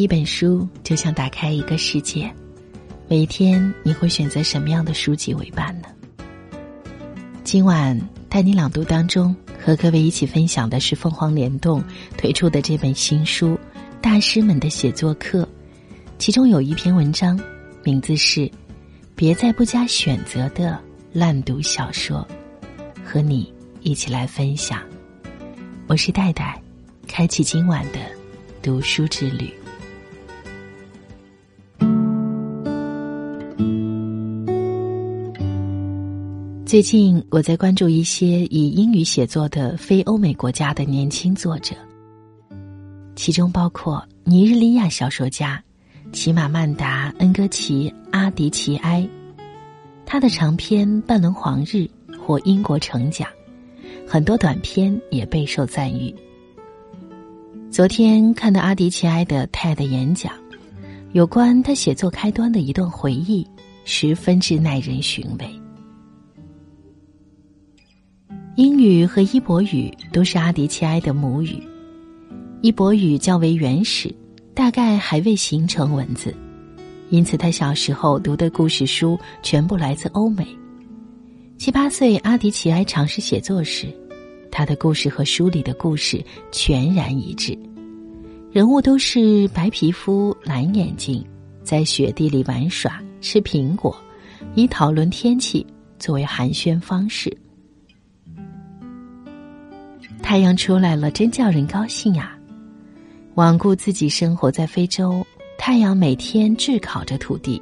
一本书就像打开一个世界，每一天你会选择什么样的书籍为伴呢？今晚带你朗读当中和各位一起分享的是凤凰联动推出的这本新书《大师们的写作课》，其中有一篇文章，名字是《别在不加选择的烂读小说》，和你一起来分享。我是戴戴，开启今晚的读书之旅。最近我在关注一些以英语写作的非欧美国家的年轻作者，其中包括尼日利亚小说家齐马曼达·恩戈奇·阿迪奇埃，他的长篇《半轮黄日》获英国成奖，很多短篇也备受赞誉。昨天看到阿迪奇埃的 TED 演讲，有关他写作开端的一段回忆，十分之耐人寻味。英语和伊博语都是阿迪奇埃的母语，伊博语较为原始，大概还未形成文字，因此他小时候读的故事书全部来自欧美。七八岁，阿迪奇埃尝试写作时，他的故事和书里的故事全然一致，人物都是白皮肤、蓝眼睛，在雪地里玩耍、吃苹果，以讨论天气作为寒暄方式。太阳出来了，真叫人高兴呀！罔顾自己生活在非洲，太阳每天炙烤着土地，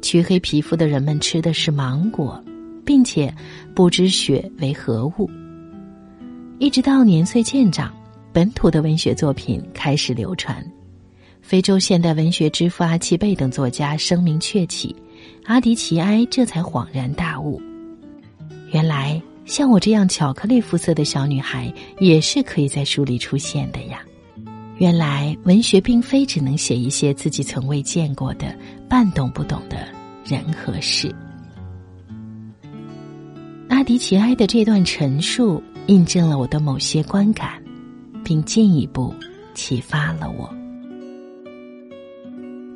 黢黑皮肤的人们吃的是芒果，并且不知雪为何物。一直到年岁渐长，本土的文学作品开始流传，非洲现代文学之父阿契贝等作家声名鹊起，阿迪奇埃这才恍然大悟，原来。像我这样巧克力肤色的小女孩，也是可以在书里出现的呀。原来文学并非只能写一些自己从未见过的、半懂不懂的人和事。阿迪奇埃的这段陈述印证了我的某些观感，并进一步启发了我。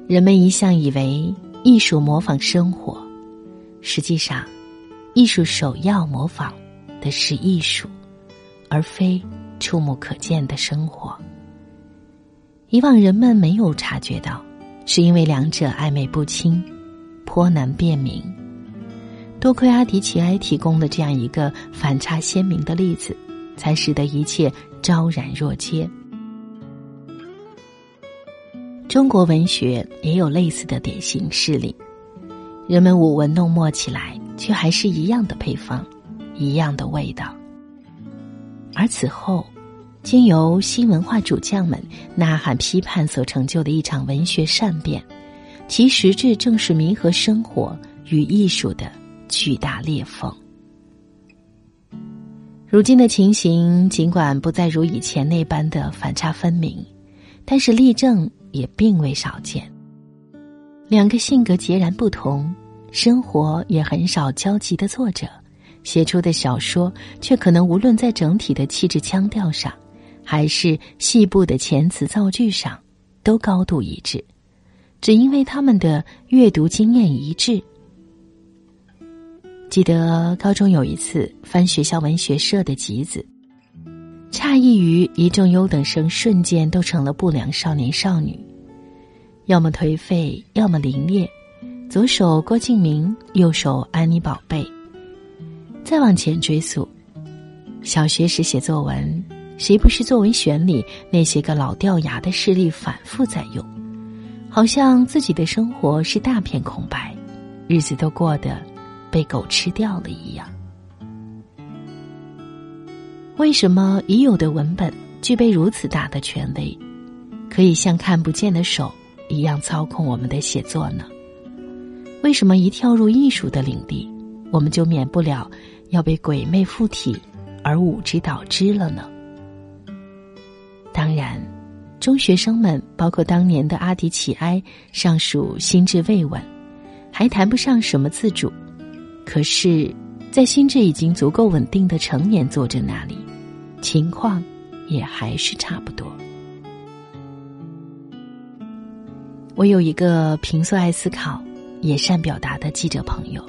人们一向以为艺术模仿生活，实际上。艺术首要模仿的是艺术，而非触目可见的生活。以往人们没有察觉到，是因为两者暧昧不清，颇难辨明。多亏阿迪奇埃提供了这样一个反差鲜明的例子，才使得一切昭然若揭。中国文学也有类似的典型事例，人们舞文弄墨起来。却还是一样的配方，一样的味道。而此后，经由新文化主将们呐喊批判所成就的一场文学善变，其实质正是弥合生活与艺术的巨大裂缝。如今的情形，尽管不再如以前那般的反差分明，但是例证也并未少见。两个性格截然不同。生活也很少交集的作者，写出的小说却可能无论在整体的气质腔调上，还是细部的遣词造句上，都高度一致，只因为他们的阅读经验一致。记得高中有一次翻学校文学社的集子，诧异于一众优等生瞬间都成了不良少年少女，要么颓废，要么凌冽。左手郭敬明，右手安妮宝贝。再往前追溯，小学时写作文，谁不是作文选里那些个老掉牙的事例反复在用？好像自己的生活是大片空白，日子都过得被狗吃掉了一样。为什么已有的文本具备如此大的权威，可以像看不见的手一样操控我们的写作呢？为什么一跳入艺术的领地，我们就免不了要被鬼魅附体而误之导之了呢？当然，中学生们，包括当年的阿迪奇埃，尚属心智未稳，还谈不上什么自主。可是，在心智已经足够稳定的成年作者那里，情况也还是差不多。我有一个平素爱思考、也善表达的记者朋友，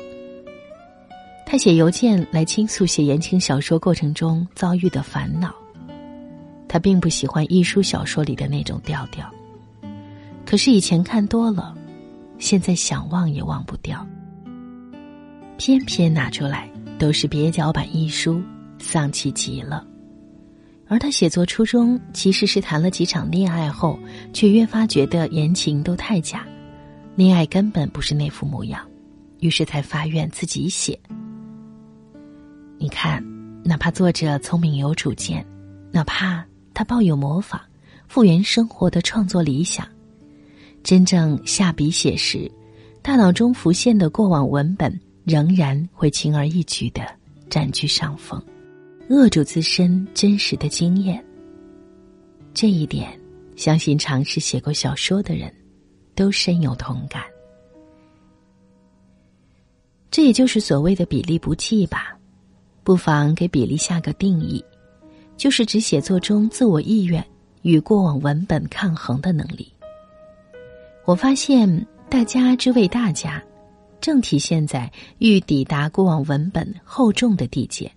他写邮件来倾诉写言情小说过程中遭遇的烦恼。他并不喜欢艺术小说里的那种调调，可是以前看多了，现在想忘也忘不掉。偏偏拿出来都是蹩脚版艺书，丧气极了。而他写作初衷其实是谈了几场恋爱后，却越发觉得言情都太假，恋爱根本不是那副模样，于是才发愿自己写。你看，哪怕作者聪明有主见，哪怕他抱有模仿、复原生活的创作理想，真正下笔写时，大脑中浮现的过往文本仍然会轻而易举的占据上风。扼住自身真实的经验，这一点，相信尝试写过小说的人，都深有同感。这也就是所谓的比例不计吧，不妨给比例下个定义，就是指写作中自我意愿与过往文本抗衡的能力。我发现，大家之为大家，正体现在欲抵达过往文本厚重的地界。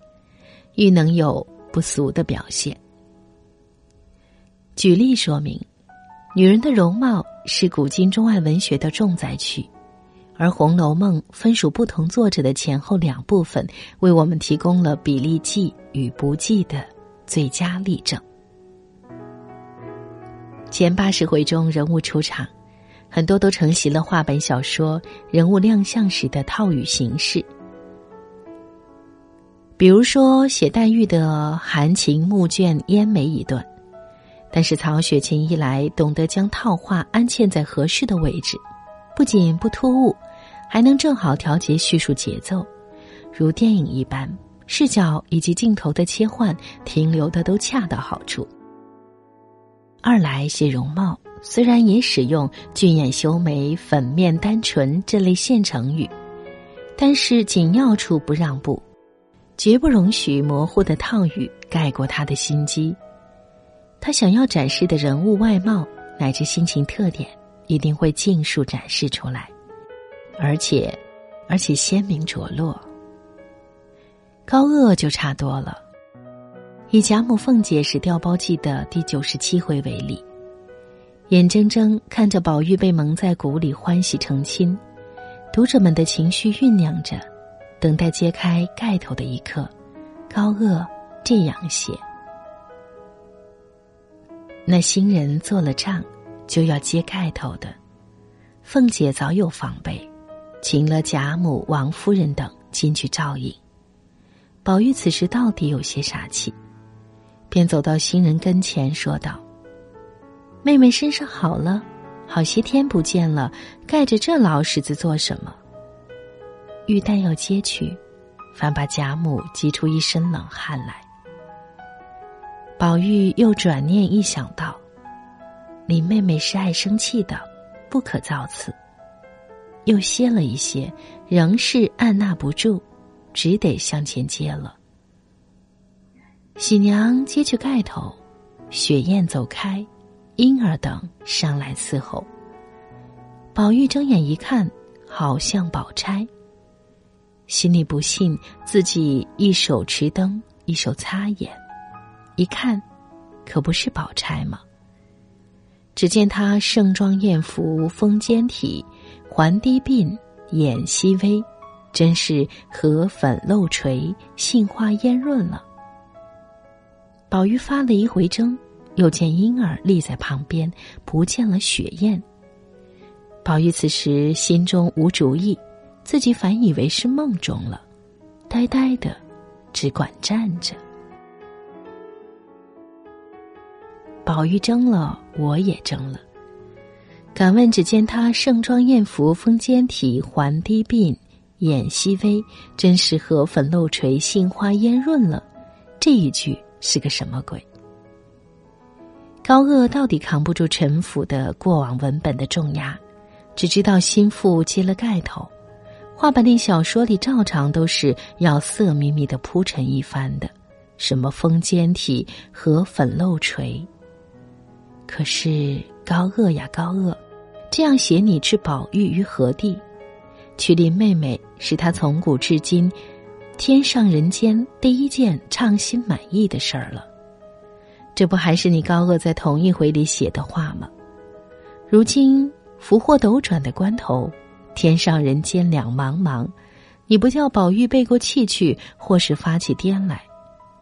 欲能有不俗的表现。举例说明，女人的容貌是古今中外文学的重灾区，而《红楼梦》分属不同作者的前后两部分，为我们提供了比例计与不计的最佳例证。前八十回中人物出场，很多都承袭了话本小说人物亮相时的套语形式。比如说写黛玉的含情目倦烟眉一段，但是曹雪芹一来懂得将套话安嵌在合适的位置，不仅不突兀，还能正好调节叙述节奏，如电影一般，视角以及镜头的切换停留的都恰到好处。二来写容貌，虽然也使用俊眼修眉、粉面丹唇这类现成语，但是紧要处不让步。绝不容许模糊的套语盖过他的心机。他想要展示的人物外貌乃至心情特点，一定会尽数展示出来，而且，而且鲜明着落。高鹗就差多了。以贾母凤姐是调包记的第九十七回为例，眼睁睁看着宝玉被蒙在鼓里欢喜成亲，读者们的情绪酝酿着。等待揭开盖头的一刻，高鹗这样写：那新人做了账，就要揭盖头的。凤姐早有防备，请了贾母、王夫人等进去照应。宝玉此时到底有些傻气，便走到新人跟前说道：“妹妹身上好了，好些天不见了，盖着这老石子做什么？”玉带要接去，反把贾母急出一身冷汗来。宝玉又转念一想到，林妹妹是爱生气的，不可造次。又歇了一些，仍是按捺不住，只得向前接了。喜娘揭去盖头，雪雁走开，莺儿等上来伺候。宝玉睁眼一看，好像宝钗。心里不信，自己一手持灯，一手擦眼，一看，可不是宝钗吗？只见她盛装艳服，风肩体，环低鬓，眼熹微，真是荷粉露垂，杏花烟润了。宝玉发了一回怔，又见莺儿立在旁边，不见了雪雁。宝玉此时心中无主意。自己反以为是梦中了，呆呆的，只管站着。宝玉怔了，我也怔了。敢问，只见他盛装艳服，风间体，环低鬓，眼熹微，真是和粉露垂，杏花烟润了。这一句是个什么鬼？高鹗到底扛不住陈腐的过往文本的重压，只知道心腹揭了盖头。话本里、小说里，照常都是要色眯眯的铺陈一番的，什么风间体、和粉露垂。可是高鹗呀高鹗，这样写你置宝玉于何地？娶林妹妹是他从古至今天上人间第一件畅心满意的事儿了。这不还是你高鹗在同一回里写的话吗？如今福祸斗转的关头，天上人间两茫茫，你不叫宝玉背过气去，或是发起癫来，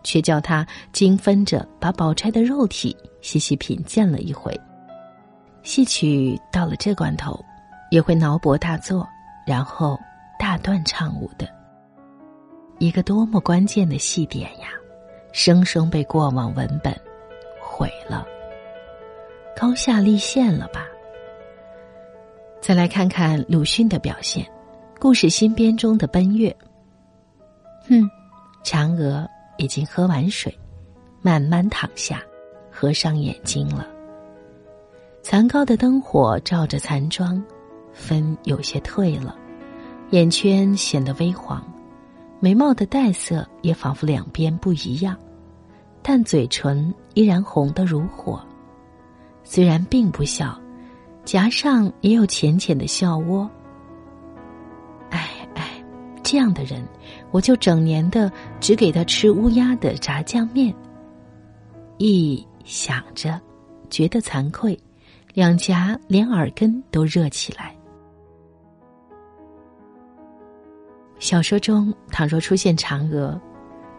却叫他精分着把宝钗的肉体细细品鉴了一回。戏曲到了这关头，也会挠脖大作，然后大段唱舞的。一个多么关键的戏点呀，生生被过往文本毁了，高下立现了吧？再来看看鲁迅的表现，《故事新编》中的奔月。哼，嫦娥已经喝完水，慢慢躺下，合上眼睛了。残高的灯火照着残妆，分有些褪了，眼圈显得微黄，眉毛的黛色也仿佛两边不一样，但嘴唇依然红得如火。虽然并不笑，颊上也有浅浅的笑窝。这样的人，我就整年的只给他吃乌鸦的炸酱面。一想着，觉得惭愧。两颊连耳根都热起来。小说中，倘若出现嫦娥，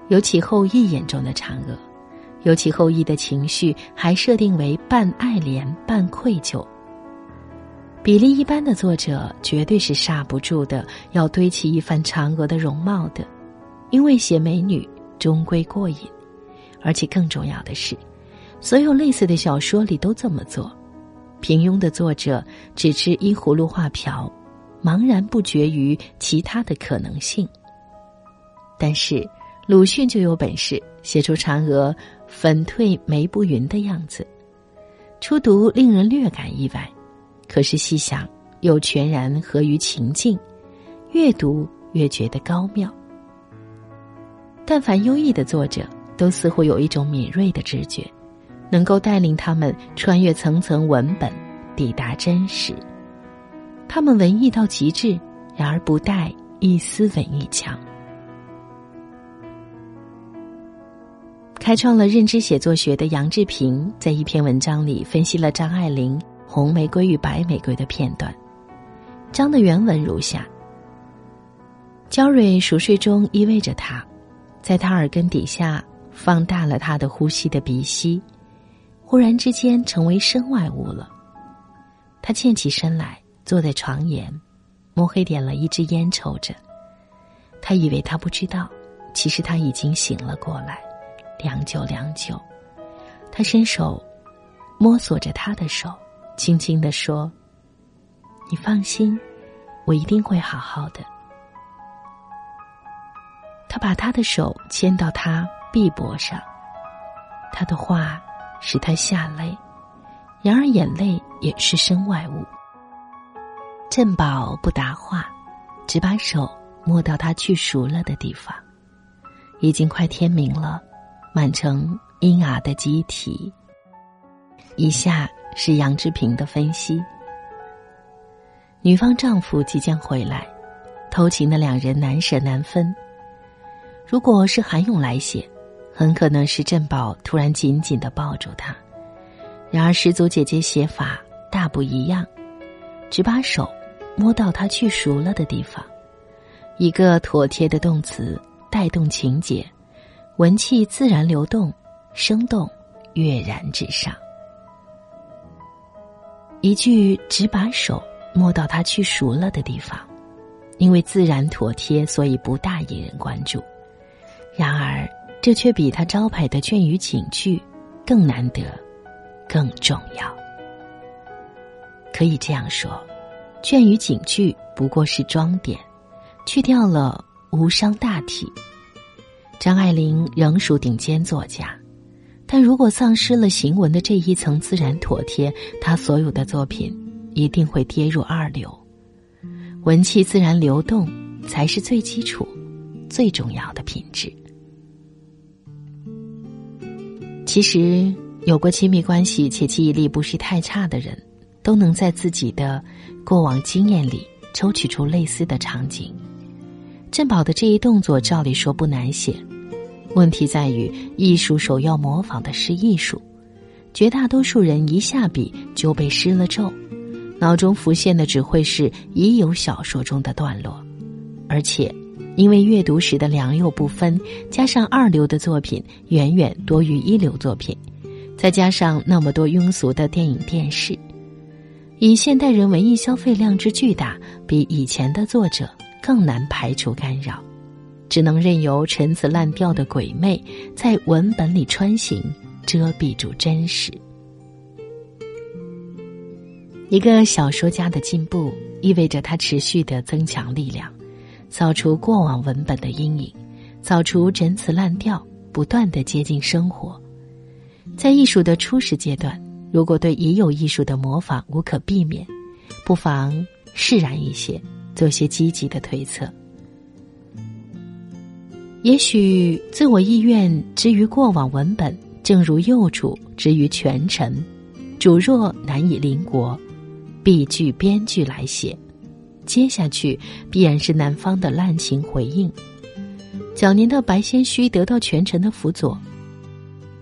尤其后羿眼中的嫦娥，尤其后羿的情绪还设定为半爱怜半愧疚。比例一般的作者绝对是刹不住的，要堆起一番嫦娥的容貌的，因为写美女终归过瘾，而且更重要的是，所有类似的小说里都这么做。平庸的作者只知依葫芦画瓢，茫然不觉于其他的可能性。但是鲁迅就有本事写出嫦娥粉褪眉不匀的样子，初读令人略感意外，可是细想又全然合于情境，越读越觉得高妙。但凡优异的作者，都似乎有一种敏锐的直觉。能够带领他们穿越层层文本，抵达真实。他们文艺到极致，然而不带一丝文艺腔。开创了认知写作学的杨志平在一篇文章里分析了张爱玲《红玫瑰与白玫瑰》的片段。章的原文如下：焦蕊熟睡中依偎着他，在他耳根底下放大了他的呼吸的鼻息。忽然之间成为身外物了。他欠起身来，坐在床沿，摸黑点了一支烟抽着。他以为他不知道，其实他已经醒了过来。良久良久，他伸手摸索着他的手，轻轻的说：“你放心，我一定会好好的。”他把他的手牵到他臂膊上，他的话。使他下泪，然而眼泪也是身外物。镇宝不答话，只把手摸到他去熟了的地方。已经快天明了，满城阴哑的集体，一下是杨志平的分析：女方丈夫即将回来，偷情的两人难舍难分。如果是韩勇来写。很可能是珍宝突然紧紧的抱住他，然而十足姐姐写法大不一样，只把手摸到他去熟了的地方，一个妥帖的动词带动情节，文气自然流动，生动跃然纸上。一句只把手摸到他去熟了的地方，因为自然妥帖，所以不大引人关注，然而。这却比他招牌的隽语警句更难得，更重要。可以这样说，隽语警句不过是装点，去掉了无伤大体。张爱玲仍属顶尖作家，但如果丧失了行文的这一层自然妥帖，他所有的作品一定会跌入二流。文气自然流动，才是最基础、最重要的品质。其实，有过亲密关系且记忆力不是太差的人，都能在自己的过往经验里抽取出类似的场景。珍宝的这一动作，照理说不难写，问题在于艺术首要模仿的是艺术，绝大多数人一下笔就被施了咒，脑中浮现的只会是已有小说中的段落，而且。因为阅读时的良莠不分，加上二流的作品远远多于一流作品，再加上那么多庸俗的电影电视，以现代人文艺消费量之巨大，比以前的作者更难排除干扰，只能任由陈词滥调的鬼魅在文本里穿行，遮蔽住真实。一个小说家的进步，意味着他持续的增强力量。扫除过往文本的阴影，扫除陈词滥调，不断的接近生活。在艺术的初始阶段，如果对已有艺术的模仿无可避免，不妨释然一些，做些积极的推测。也许自我意愿之于过往文本，正如幼主之于权臣，主若难以临国，必据编剧来写。接下去必然是南方的滥情回应。早年的白先虚得到权臣的辅佐，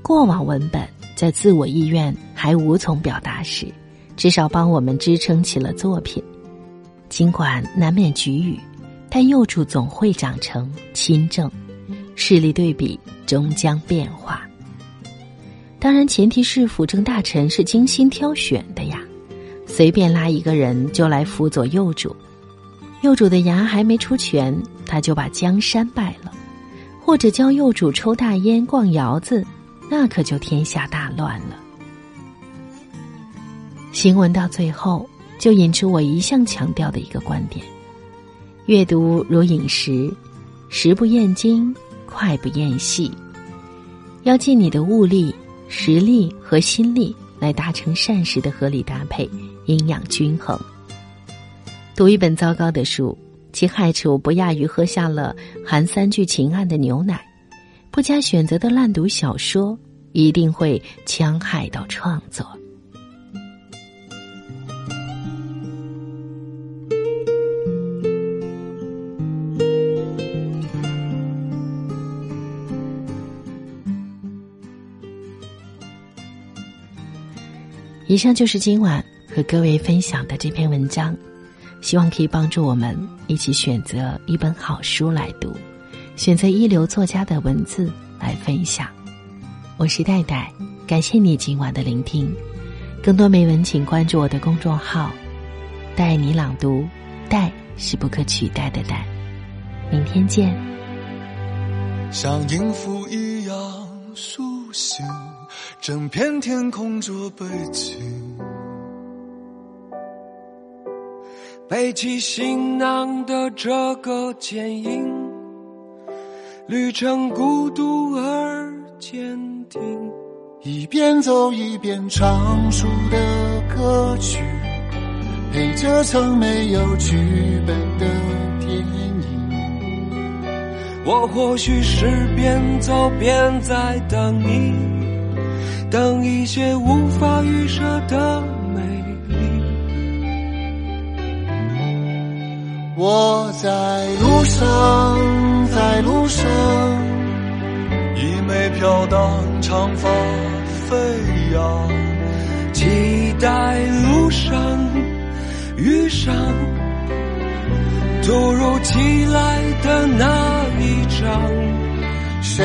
过往文本在自我意愿还无从表达时，至少帮我们支撑起了作品。尽管难免局语，但幼主总会长成亲政，势力对比终将变化。当然，前提是辅政大臣是精心挑选的呀，随便拉一个人就来辅佐幼主。幼主的牙还没出全，他就把江山败了；或者教幼主抽大烟、逛窑子，那可就天下大乱了。行文到最后，就引出我一向强调的一个观点：阅读如饮食，食不厌精，快不厌细，要尽你的物力、实力和心力来达成膳食的合理搭配，营养均衡。读一本糟糕的书，其害处不亚于喝下了含三聚氰胺的牛奶；不加选择的烂读小说，一定会戕害到创作。以上就是今晚和各位分享的这篇文章。希望可以帮助我们一起选择一本好书来读，选择一流作家的文字来分享。我是戴戴，感谢你今晚的聆听。更多美文，请关注我的公众号“带你朗读”，带是不可取代的带。明天见。像音符一样苏醒，整片天空做背景。背起行囊的这个剪影，旅程孤独而坚定。一边走一边唱出的歌曲，陪着曾没有剧本的电影。我或许是边走边在等你，等一些无法预设的美丽。我在路上，在路上，一枚飘荡长发飞扬，期待路上遇上突如其来的那一张。谁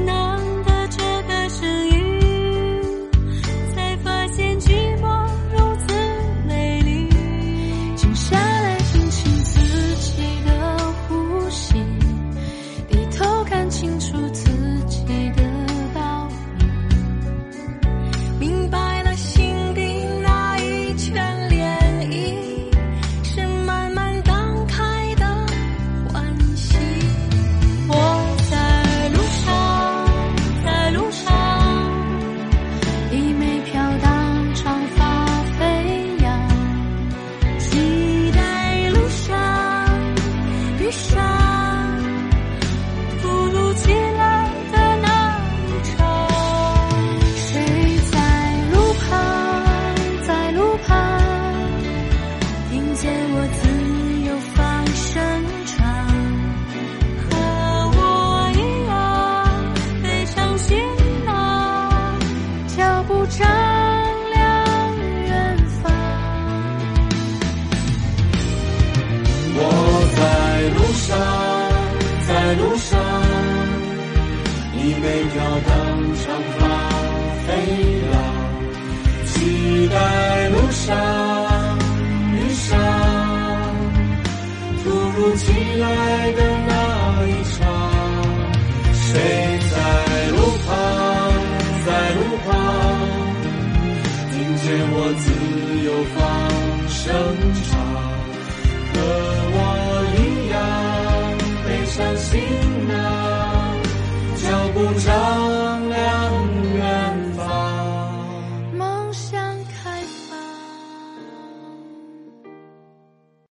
你每条特长发飞浪，期待路上遇上突如其来的浪。